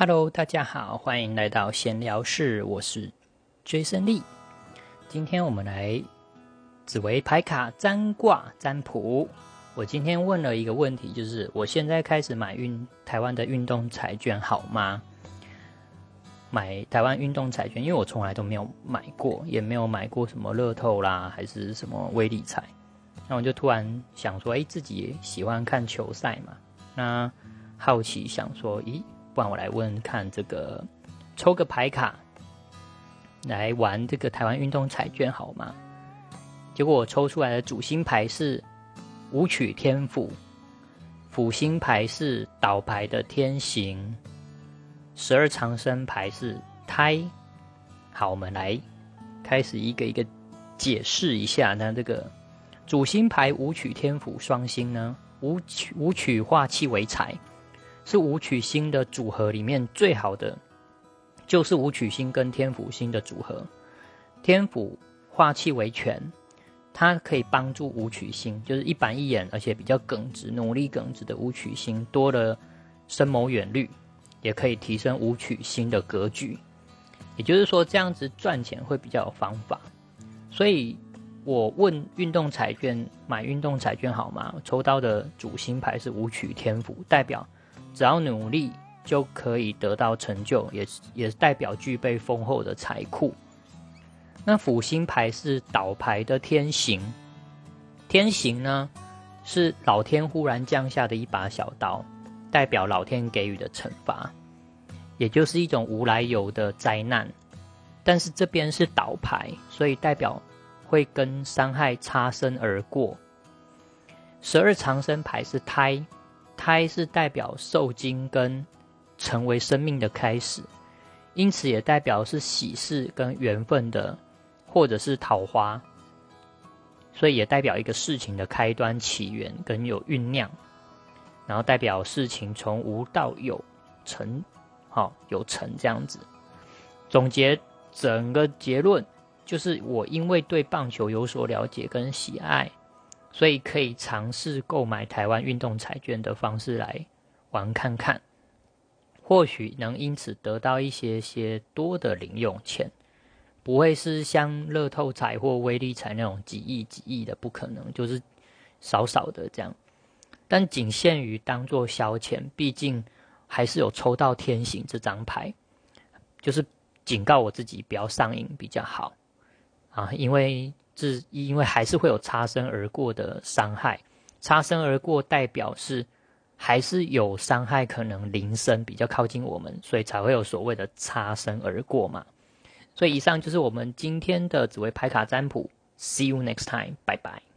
Hello，大家好，欢迎来到闲聊室，我是 Jason Lee。今天我们来紫薇牌卡占卦占卜。我今天问了一个问题，就是我现在开始买运台湾的运动彩券好吗？买台湾运动彩券，因为我从来都没有买过，也没有买过什么乐透啦，还是什么微理财。那我就突然想说，哎，自己喜欢看球赛嘛，那好奇想说，咦？不然我来问看这个，抽个牌卡来玩这个台湾运动彩券好吗？结果我抽出来的主星牌是武曲天府，辅星牌是倒牌的天行，十二长生牌是胎。好，我们来开始一个一个解释一下。那这个主星牌武曲天府双星呢？武曲武曲化气为财。是武曲星的组合里面最好的，就是武曲星跟天府星的组合。天府化气为权，它可以帮助武曲星，就是一板一眼，而且比较耿直、努力耿直的武曲星多了深谋远虑，也可以提升武曲星的格局。也就是说，这样子赚钱会比较有方法。所以我问运动彩券买运动彩券好吗？抽到的主星牌是武曲天府，代表。只要努力就可以得到成就，也也代表具备丰厚的财库。那辅星牌是倒牌的天行，天行呢是老天忽然降下的一把小刀，代表老天给予的惩罚，也就是一种无来由的灾难。但是这边是倒牌，所以代表会跟伤害擦身而过。十二长生牌是胎。胎是代表受精跟成为生命的开始，因此也代表是喜事跟缘分的，或者是桃花，所以也代表一个事情的开端起源跟有酝酿，然后代表事情从无到有成，好有成这样子。总结整个结论就是，我因为对棒球有所了解跟喜爱。所以可以尝试购买台湾运动彩券的方式来玩看看，或许能因此得到一些些多的零用钱，不会是像乐透彩或威力彩那种几亿几亿的，不可能，就是少少的这样。但仅限于当做消遣，毕竟还是有抽到天行这张牌，就是警告我自己不要上瘾比较好啊，因为。是因为还是会有擦身而过的伤害，擦身而过代表是还是有伤害可能铃声比较靠近我们，所以才会有所谓的擦身而过嘛。所以以上就是我们今天的紫薇牌卡占卜，See you next time，拜拜。